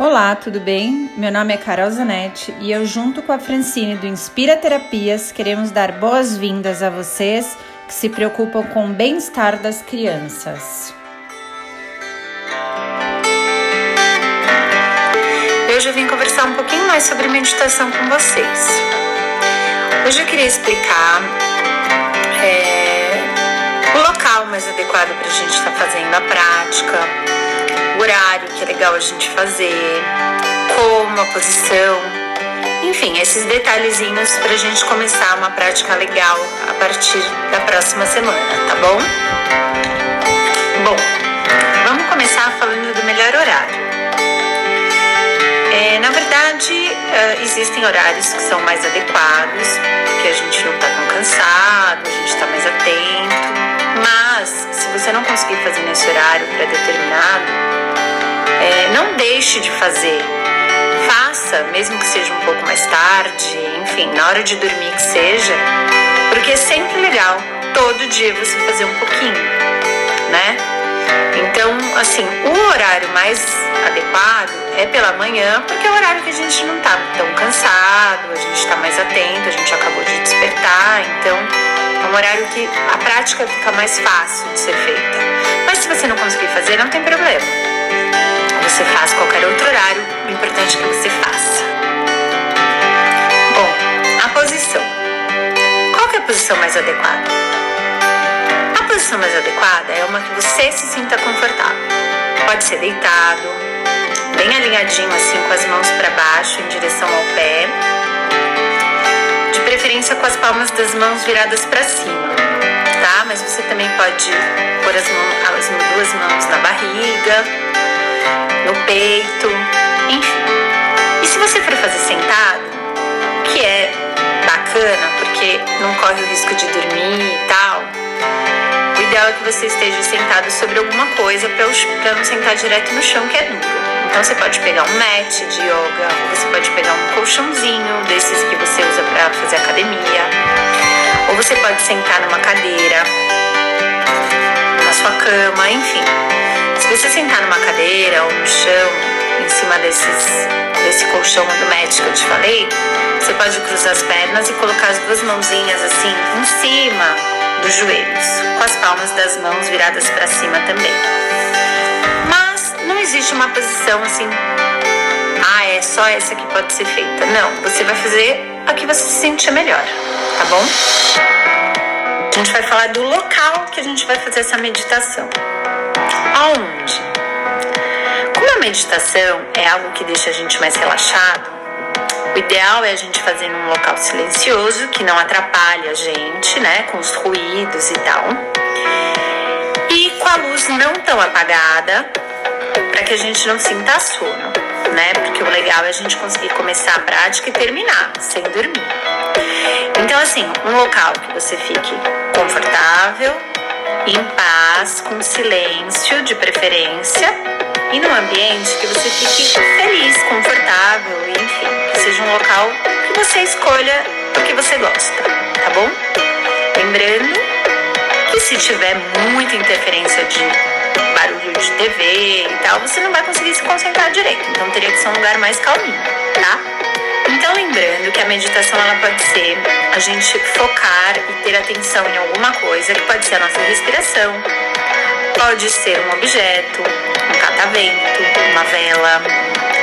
Olá, tudo bem? Meu nome é Carol Zanetti e eu, junto com a Francine do Inspira Terapias, queremos dar boas-vindas a vocês que se preocupam com o bem-estar das crianças. Hoje eu vim conversar um pouquinho mais sobre meditação com vocês. Hoje eu queria explicar é, o local mais adequado para a gente estar tá fazendo a prática horário que é legal a gente fazer, como, a posição, enfim, esses detalhezinhos para a gente começar uma prática legal a partir da próxima semana, tá bom? Bom, vamos começar falando do melhor horário. É, na verdade, existem horários que são mais adequados, porque a gente não está tão cansado, a gente está mais atento. Mas, se você não conseguir fazer nesse horário pré-determinado, é, não deixe de fazer. Faça, mesmo que seja um pouco mais tarde, enfim, na hora de dormir que seja, porque é sempre legal todo dia você fazer um pouquinho, né? Então, assim, o horário mais adequado é pela manhã, porque é o horário que a gente não tá tão cansado, a gente tá mais atento, a gente acabou de despertar, então é um horário que a prática fica mais fácil de ser feita. Mas se você não conseguir fazer, não tem problema você faz qualquer outro horário, o importante é que você faça. Bom, a posição. Qual é a posição mais adequada? A posição mais adequada é uma que você se sinta confortável. Pode ser deitado, bem alinhadinho assim com as mãos para baixo em direção ao pé. Preferência com as palmas das mãos viradas para cima, tá? Mas você também pode pôr as, mãos, as duas mãos na barriga no peito, enfim. E se você for fazer sentado, que é bacana porque não corre o risco de dormir e tal, o ideal é que você esteja sentado sobre alguma coisa para não sentar direto no chão que é duro. Então você pode pegar um mat de yoga, você pode pegar um colchãozinho desses para fazer academia, ou você pode sentar numa cadeira, na sua cama, enfim. Se você sentar numa cadeira ou no chão, em cima desses, desse colchão do médico que eu te falei, você pode cruzar as pernas e colocar as duas mãozinhas assim em cima dos joelhos, com as palmas das mãos viradas para cima também. Mas não existe uma posição assim, ah, é só essa que pode ser feita. Não, você vai fazer a que você se sentir melhor, tá bom? A gente vai falar do local que a gente vai fazer essa meditação. Aonde? Como a meditação é algo que deixa a gente mais relaxado, o ideal é a gente fazer num local silencioso, que não atrapalhe a gente, né, com os ruídos e tal. E com a luz não tão apagada, para que a gente não sinta sono, né? Porque o legal é a gente conseguir começar a prática e terminar sem dormir. Então, assim, um local que você fique confortável, em paz, com silêncio de preferência e num ambiente que você fique feliz, confortável, enfim, que seja um local que você escolha porque você gosta, tá bom? Lembrando que se tiver muita interferência de barulho de TV e tal, você não vai conseguir se concentrar direito. Então teria que ser um lugar mais calminho, tá? Então lembrando que a meditação ela pode ser a gente focar e ter atenção em alguma coisa, que pode ser a nossa respiração, pode ser um objeto, um catavento, uma vela,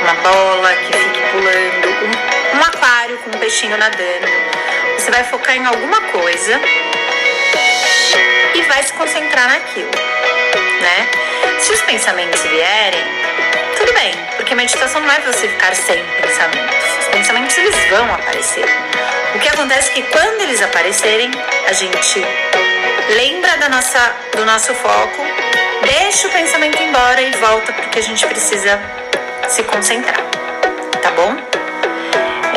uma bola que fique pulando, um, um aquário com um peixinho nadando. Você vai focar em alguma coisa e vai se concentrar naquilo, né? Se os pensamentos vierem, tudo bem, porque meditação não é você ficar sem pensamentos. Os pensamentos eles vão aparecer. O que acontece é que quando eles aparecerem, a gente lembra da nossa, do nosso foco, deixa o pensamento embora e volta porque a gente precisa se concentrar, tá bom?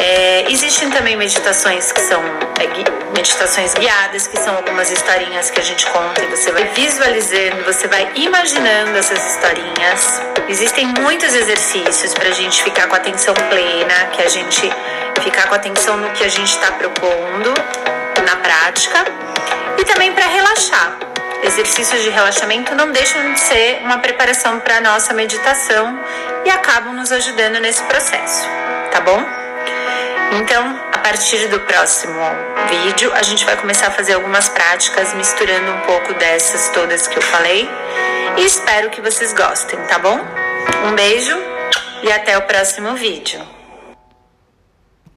É, existem também meditações que são é, meditações guiadas, que são algumas historinhas que a gente conta e você vai visualizando, você vai imaginando essas historinhas. Existem muitos exercícios para a gente ficar com a atenção plena, que a gente ficar com atenção no que a gente está propondo na prática e também para relaxar. Exercícios de relaxamento não deixam de ser uma preparação para a nossa meditação e acabam nos ajudando nesse processo, tá bom? Então, a partir do próximo vídeo, a gente vai começar a fazer algumas práticas misturando um pouco dessas todas que eu falei e espero que vocês gostem, tá bom? Um beijo e até o próximo vídeo.